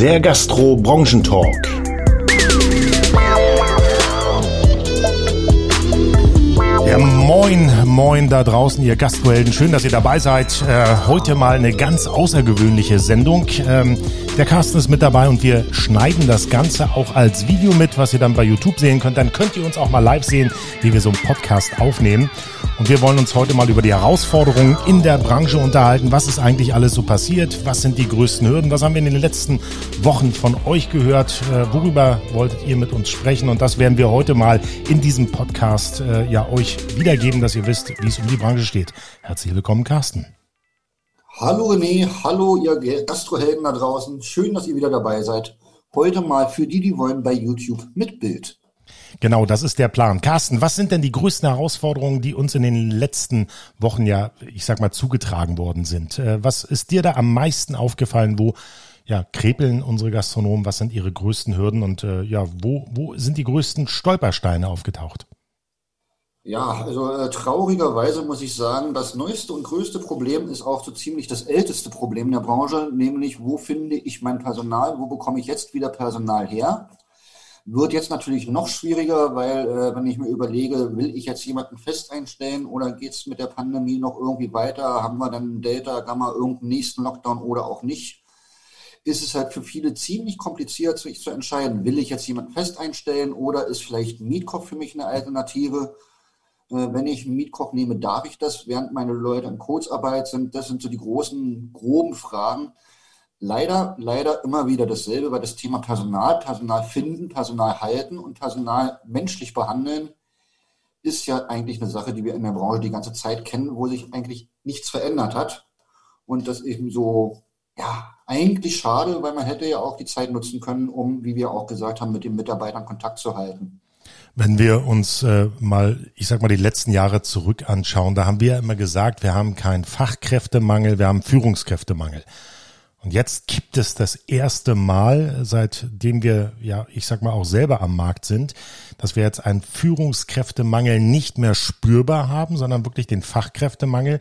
der Gastro-Branchentalk. Ja, moin, moin da draußen, ihr Gasthelden. Schön, dass ihr dabei seid. Äh, heute mal eine ganz außergewöhnliche Sendung. Ähm, der Carsten ist mit dabei und wir schneiden das Ganze auch als Video mit, was ihr dann bei YouTube sehen könnt. Dann könnt ihr uns auch mal live sehen, wie wir so einen Podcast aufnehmen. Und wir wollen uns heute mal über die Herausforderungen in der Branche unterhalten. Was ist eigentlich alles so passiert? Was sind die größten Hürden? Was haben wir in den letzten Wochen von euch gehört? Äh, worüber wolltet ihr mit uns sprechen? Und das werden wir heute mal in diesem Podcast äh, ja euch wiedergeben, dass ihr wisst, wie es um die Branche steht. Herzlich willkommen, Carsten. Hallo René, hallo ihr Gastrohelden da draußen. Schön, dass ihr wieder dabei seid. Heute mal für die, die wollen, bei YouTube mit Bild. Genau, das ist der Plan. Carsten, was sind denn die größten Herausforderungen, die uns in den letzten Wochen ja, ich sag mal, zugetragen worden sind? Äh, was ist dir da am meisten aufgefallen? Wo ja, krepeln unsere Gastronomen? Was sind ihre größten Hürden? Und äh, ja, wo, wo sind die größten Stolpersteine aufgetaucht? Ja, also äh, traurigerweise muss ich sagen, das neueste und größte Problem ist auch so ziemlich das älteste Problem der Branche, nämlich wo finde ich mein Personal, wo bekomme ich jetzt wieder Personal her? Wird jetzt natürlich noch schwieriger, weil äh, wenn ich mir überlege, will ich jetzt jemanden fest einstellen oder geht es mit der Pandemie noch irgendwie weiter? Haben wir dann Delta, Gamma, irgendeinen nächsten Lockdown oder auch nicht? Ist es halt für viele ziemlich kompliziert, sich zu entscheiden, will ich jetzt jemanden fest einstellen oder ist vielleicht ein Mietkopf für mich eine Alternative? Äh, wenn ich einen Mietkoch nehme, darf ich das, während meine Leute in Kurzarbeit sind? Das sind so die großen, groben Fragen. Leider, leider immer wieder dasselbe, weil das Thema Personal, Personal finden, Personal halten und Personal menschlich behandeln ist ja eigentlich eine Sache, die wir in der Branche die ganze Zeit kennen, wo sich eigentlich nichts verändert hat. Und das eben so, ja, eigentlich schade, weil man hätte ja auch die Zeit nutzen können, um, wie wir auch gesagt haben, mit den Mitarbeitern Kontakt zu halten. Wenn wir uns äh, mal, ich sag mal, die letzten Jahre zurück anschauen, da haben wir ja immer gesagt, wir haben keinen Fachkräftemangel, wir haben Führungskräftemangel. Und jetzt gibt es das erste Mal, seitdem wir, ja, ich sag mal auch selber am Markt sind, dass wir jetzt einen Führungskräftemangel nicht mehr spürbar haben, sondern wirklich den Fachkräftemangel.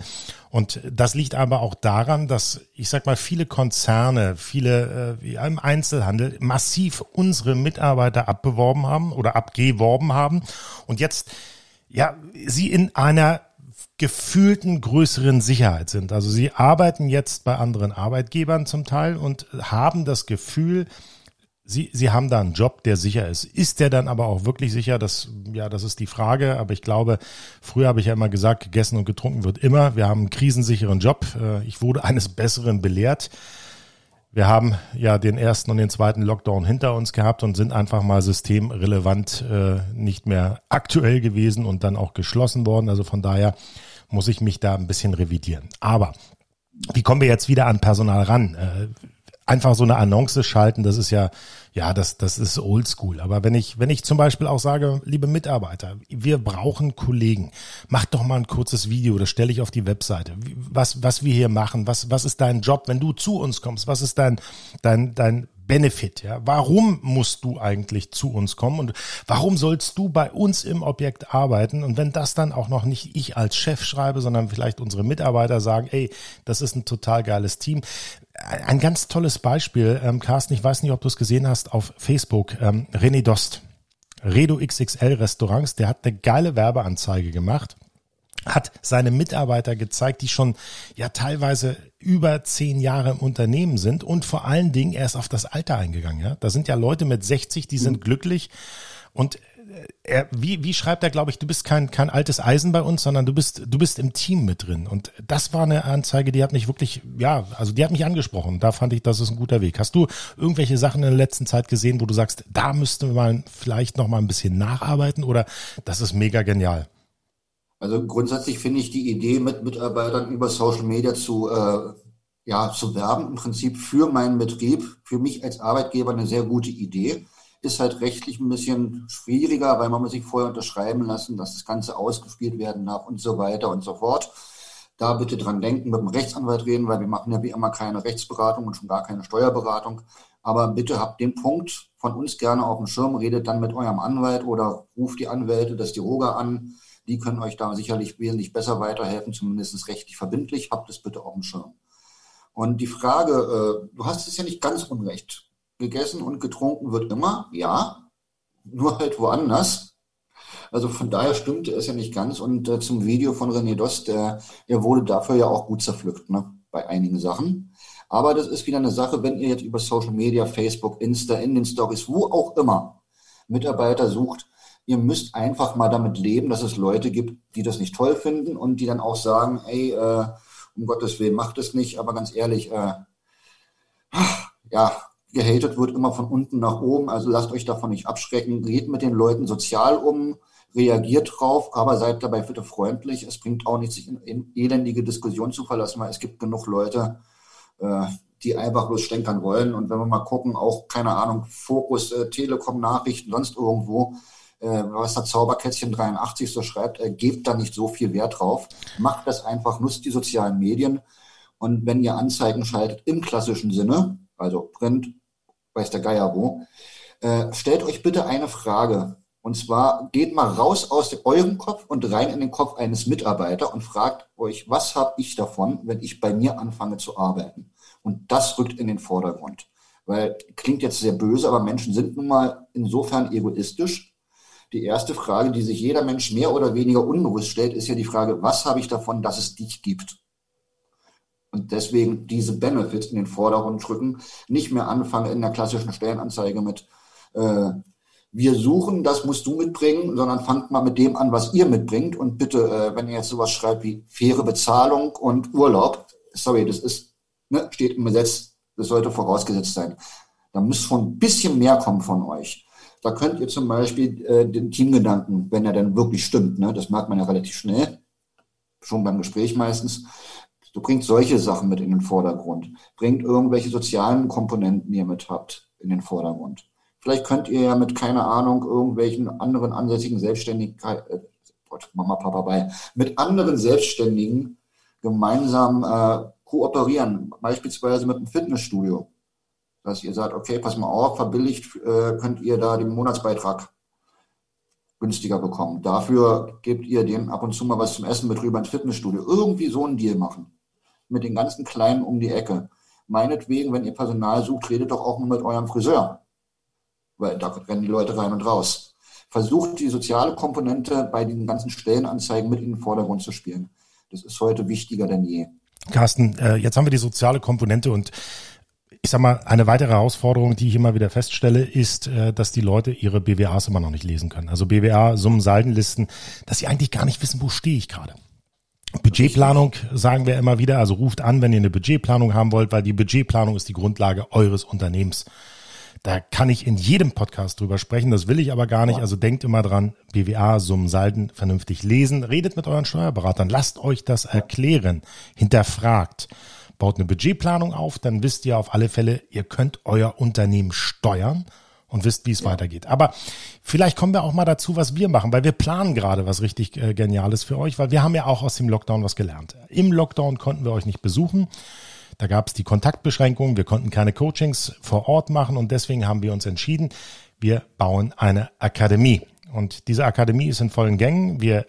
Und das liegt aber auch daran, dass, ich sag mal, viele Konzerne, viele äh, im Einzelhandel massiv unsere Mitarbeiter abbeworben haben oder abgeworben haben und jetzt ja, sie in einer gefühlten größeren Sicherheit sind. Also sie arbeiten jetzt bei anderen Arbeitgebern zum Teil und haben das Gefühl, Sie, Sie haben da einen Job, der sicher ist. Ist der dann aber auch wirklich sicher? Das, ja, das ist die Frage. Aber ich glaube, früher habe ich ja immer gesagt, gegessen und getrunken wird immer. Wir haben einen krisensicheren Job. Äh, ich wurde eines Besseren belehrt. Wir haben ja den ersten und den zweiten Lockdown hinter uns gehabt und sind einfach mal systemrelevant äh, nicht mehr aktuell gewesen und dann auch geschlossen worden. Also von daher muss ich mich da ein bisschen revidieren. Aber wie kommen wir jetzt wieder an Personal ran? Äh, einfach so eine Annonce schalten, das ist ja, ja, das, das ist oldschool. Aber wenn ich, wenn ich zum Beispiel auch sage, liebe Mitarbeiter, wir brauchen Kollegen, macht doch mal ein kurzes Video, das stelle ich auf die Webseite. Was, was wir hier machen, was, was ist dein Job, wenn du zu uns kommst? Was ist dein, dein, dein Benefit, ja. Warum musst du eigentlich zu uns kommen und warum sollst du bei uns im Objekt arbeiten? Und wenn das dann auch noch nicht ich als Chef schreibe, sondern vielleicht unsere Mitarbeiter sagen, ey, das ist ein total geiles Team. Ein ganz tolles Beispiel, ähm, Carsten, ich weiß nicht, ob du es gesehen hast auf Facebook, ähm, René Dost, Redo XXL Restaurants, der hat eine geile Werbeanzeige gemacht hat seine Mitarbeiter gezeigt, die schon ja teilweise über zehn Jahre im Unternehmen sind und vor allen Dingen erst auf das Alter eingegangen. Ja, da sind ja Leute mit 60, die sind mhm. glücklich und äh, er, wie, wie schreibt er, glaube ich, du bist kein, kein altes Eisen bei uns, sondern du bist, du bist im Team mit drin. Und das war eine Anzeige, die hat mich wirklich, ja, also die hat mich angesprochen. Da fand ich, das ist ein guter Weg. Hast du irgendwelche Sachen in der letzten Zeit gesehen, wo du sagst, da müsste man vielleicht noch mal ein bisschen nacharbeiten oder das ist mega genial? Also grundsätzlich finde ich die Idee, mit Mitarbeitern über Social Media zu, äh, ja, zu werben, im Prinzip für meinen Betrieb, für mich als Arbeitgeber eine sehr gute Idee. Ist halt rechtlich ein bisschen schwieriger, weil man muss sich vorher unterschreiben lassen, dass das Ganze ausgespielt werden darf und so weiter und so fort. Da bitte dran denken, mit dem Rechtsanwalt reden, weil wir machen ja wie immer keine Rechtsberatung und schon gar keine Steuerberatung. Aber bitte habt den Punkt von uns gerne auf dem Schirm, redet dann mit eurem Anwalt oder ruft die Anwälte des Diroga an die können euch da sicherlich wesentlich besser weiterhelfen, zumindest rechtlich verbindlich. Habt es bitte auf dem Schirm. Und die Frage, äh, du hast es ja nicht ganz unrecht. gegessen und getrunken wird immer, ja, nur halt woanders. Also von daher stimmte es ja nicht ganz. Und äh, zum Video von René Dost, der, er wurde dafür ja auch gut zerpflückt, ne, bei einigen Sachen. Aber das ist wieder eine Sache, wenn ihr jetzt über Social Media, Facebook, Insta, in den Stories, wo auch immer Mitarbeiter sucht, ihr müsst einfach mal damit leben, dass es Leute gibt, die das nicht toll finden und die dann auch sagen, ey, äh, um Gottes Willen, macht es nicht, aber ganz ehrlich, äh, ja, gehatet wird immer von unten nach oben, also lasst euch davon nicht abschrecken, geht mit den Leuten sozial um, reagiert drauf, aber seid dabei bitte freundlich. Es bringt auch nichts, sich in, in elendige Diskussionen zu verlassen, weil es gibt genug Leute, äh, die einfach bloß stänkern wollen. Und wenn wir mal gucken, auch, keine Ahnung, Fokus, äh, Telekom, Nachrichten, sonst irgendwo, was der Zauberkätzchen 83 so schreibt, äh, gebt da nicht so viel Wert drauf. Macht das einfach, nutzt die sozialen Medien. Und wenn ihr Anzeigen schaltet im klassischen Sinne, also Print, weiß der Geier wo, äh, stellt euch bitte eine Frage. Und zwar geht mal raus aus eurem Kopf und rein in den Kopf eines Mitarbeiters und fragt euch, was habe ich davon, wenn ich bei mir anfange zu arbeiten? Und das rückt in den Vordergrund. Weil klingt jetzt sehr böse, aber Menschen sind nun mal insofern egoistisch. Die erste Frage, die sich jeder Mensch mehr oder weniger unbewusst stellt, ist ja die Frage, was habe ich davon, dass es dich gibt? Und deswegen diese Benefits in den Vordergrund drücken, nicht mehr anfangen in der klassischen Stellenanzeige mit äh, wir suchen, das musst du mitbringen, sondern fangt mal mit dem an, was ihr mitbringt. Und bitte, äh, wenn ihr jetzt sowas schreibt wie faire Bezahlung und Urlaub, sorry, das ist, ne, steht im Gesetz, das sollte vorausgesetzt sein. Da muss schon ein bisschen mehr kommen von euch. Da könnt ihr zum Beispiel äh, den Teamgedanken, wenn er dann wirklich stimmt, ne, das merkt man ja relativ schnell, schon beim Gespräch meistens, du bringst solche Sachen mit in den Vordergrund, bringt irgendwelche sozialen Komponenten, die ihr mit habt, in den Vordergrund. Vielleicht könnt ihr ja mit, keine Ahnung, irgendwelchen anderen ansässigen Selbstständigkeit, äh, Gott, Mama, Papa bei, mit anderen Selbstständigen gemeinsam äh, kooperieren, beispielsweise mit einem Fitnessstudio. Dass ihr sagt, okay, pass mal auf, verbilligt äh, könnt ihr da den Monatsbeitrag günstiger bekommen. Dafür gebt ihr dem ab und zu mal was zum Essen mit rüber ins Fitnessstudio. Irgendwie so einen Deal machen. Mit den ganzen Kleinen um die Ecke. Meinetwegen, wenn ihr Personal sucht, redet doch auch nur mit eurem Friseur weil da rennen die Leute rein und raus. Versucht die soziale Komponente bei den ganzen Stellenanzeigen mit in den Vordergrund zu spielen. Das ist heute wichtiger denn je. Carsten, äh, jetzt haben wir die soziale Komponente und ich sag mal, eine weitere Herausforderung, die ich immer wieder feststelle, ist, äh, dass die Leute ihre BWAs immer noch nicht lesen können. Also BWA, Summen, Saldenlisten, dass sie eigentlich gar nicht wissen, wo stehe ich gerade. Budgetplanung sagen wir immer wieder, also ruft an, wenn ihr eine Budgetplanung haben wollt, weil die Budgetplanung ist die Grundlage eures Unternehmens. Da kann ich in jedem Podcast drüber sprechen, das will ich aber gar nicht. Also denkt immer dran, BWA, Summen, Salden vernünftig lesen, redet mit euren Steuerberatern, lasst euch das erklären, hinterfragt, baut eine Budgetplanung auf, dann wisst ihr auf alle Fälle, ihr könnt euer Unternehmen steuern und wisst, wie es ja. weitergeht. Aber vielleicht kommen wir auch mal dazu, was wir machen, weil wir planen gerade was richtig äh, Geniales für euch, weil wir haben ja auch aus dem Lockdown was gelernt. Im Lockdown konnten wir euch nicht besuchen. Da gab es die Kontaktbeschränkungen, wir konnten keine Coachings vor Ort machen und deswegen haben wir uns entschieden, wir bauen eine Akademie. Und diese Akademie ist in vollen Gängen. Wir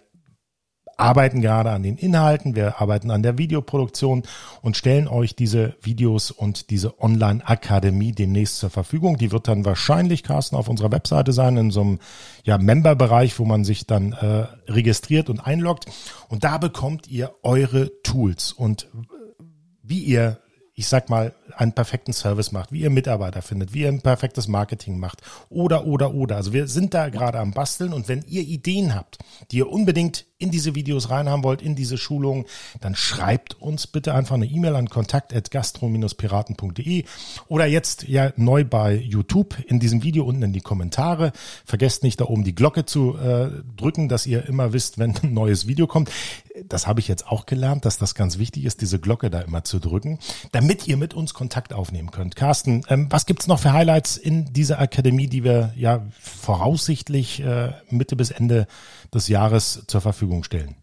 arbeiten gerade an den Inhalten, wir arbeiten an der Videoproduktion und stellen euch diese Videos und diese Online-Akademie demnächst zur Verfügung. Die wird dann wahrscheinlich, Carsten, auf unserer Webseite sein, in so einem ja, Member-Bereich, wo man sich dann äh, registriert und einloggt. Und da bekommt ihr eure Tools und wie ihr ich sag mal, einen perfekten Service macht, wie ihr Mitarbeiter findet, wie ihr ein perfektes Marketing macht oder, oder, oder. Also wir sind da gerade am Basteln und wenn ihr Ideen habt, die ihr unbedingt in diese Videos reinhaben wollt, in diese Schulungen, dann schreibt uns bitte einfach eine E-Mail an kontakt.gastro-piraten.de oder jetzt ja neu bei YouTube in diesem Video unten in die Kommentare. Vergesst nicht da oben die Glocke zu äh, drücken, dass ihr immer wisst, wenn ein neues Video kommt. Das habe ich jetzt auch gelernt, dass das ganz wichtig ist, diese Glocke da immer zu drücken, damit ihr mit uns Kontakt aufnehmen könnt. Carsten, ähm, was gibt's noch für Highlights in dieser Akademie, die wir ja voraussichtlich äh, Mitte bis Ende des Jahres zur Verfügung stellen?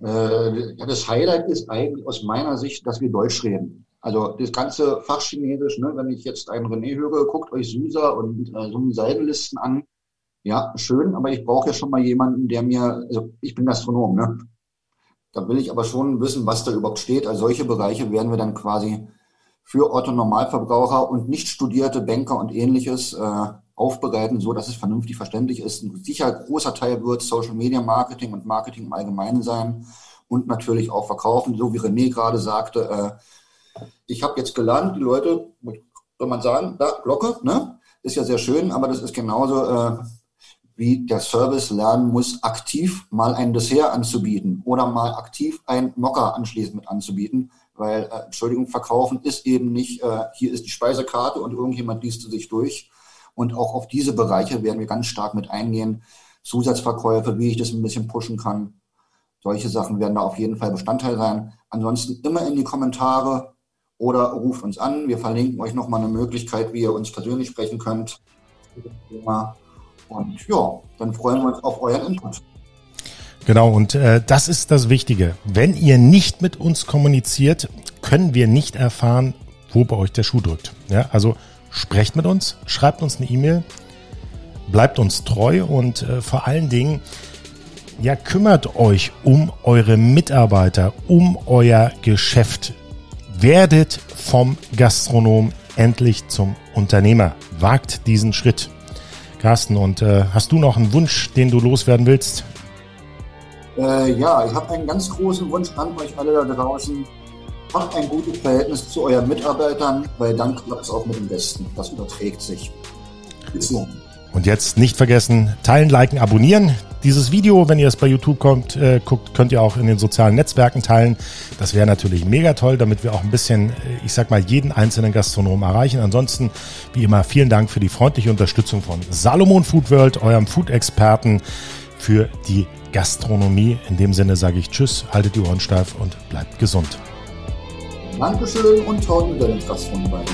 Äh, das Highlight ist eigentlich aus meiner Sicht, dass wir Deutsch reden. Also das ganze Fachchinesisch, ne, wenn ich jetzt einen René höre, guckt euch SUSA und äh, so Seidenlisten an. Ja, schön, aber ich brauche ja schon mal jemanden, der mir, also ich bin Gastronom, ne? Da will ich aber schon wissen, was da überhaupt steht. Also solche Bereiche werden wir dann quasi für Otto Normalverbraucher und nicht studierte Banker und ähnliches äh, aufbereiten, so dass es vernünftig verständlich ist. Ein sicher großer Teil wird Social Media Marketing und Marketing im Allgemeinen sein und natürlich auch verkaufen, so wie René gerade sagte. Äh, ich habe jetzt gelernt, die Leute, soll man sagen, da Glocke, ne? Ist ja sehr schön, aber das ist genauso äh, wie der Service lernen muss, aktiv mal ein Dessert anzubieten oder mal aktiv ein Mocker anschließend mit anzubieten, weil, äh, Entschuldigung, verkaufen ist eben nicht, äh, hier ist die Speisekarte und irgendjemand liest sie sich durch. Und auch auf diese Bereiche werden wir ganz stark mit eingehen. Zusatzverkäufe, wie ich das ein bisschen pushen kann. Solche Sachen werden da auf jeden Fall Bestandteil sein. Ansonsten immer in die Kommentare oder ruft uns an. Wir verlinken euch nochmal eine Möglichkeit, wie ihr uns persönlich sprechen könnt. Und ja, dann freuen wir uns auf euren Input. Genau, und äh, das ist das Wichtige. Wenn ihr nicht mit uns kommuniziert, können wir nicht erfahren, wo bei euch der Schuh drückt. Ja, also sprecht mit uns, schreibt uns eine E-Mail, bleibt uns treu und äh, vor allen Dingen, ja, kümmert euch um eure Mitarbeiter, um euer Geschäft. Werdet vom Gastronom endlich zum Unternehmer. Wagt diesen Schritt. Carsten, und äh, hast du noch einen Wunsch, den du loswerden willst? Äh, ja, ich habe einen ganz großen Wunsch an euch alle da draußen. Macht ein gutes Verhältnis zu euren Mitarbeitern, weil dann klappt es auch mit dem Besten. Das überträgt sich. Bis nun. Und jetzt nicht vergessen, teilen, liken, abonnieren. Dieses Video, wenn ihr es bei YouTube kommt, äh, guckt, könnt ihr auch in den sozialen Netzwerken teilen. Das wäre natürlich mega toll, damit wir auch ein bisschen, äh, ich sag mal, jeden einzelnen Gastronom erreichen. Ansonsten, wie immer, vielen Dank für die freundliche Unterstützung von Salomon Food World, eurem Food-Experten für die Gastronomie. In dem Sinne sage ich Tschüss, haltet die Ohren steif und bleibt gesund. Dankeschön und tausend Dank, Gastronomie.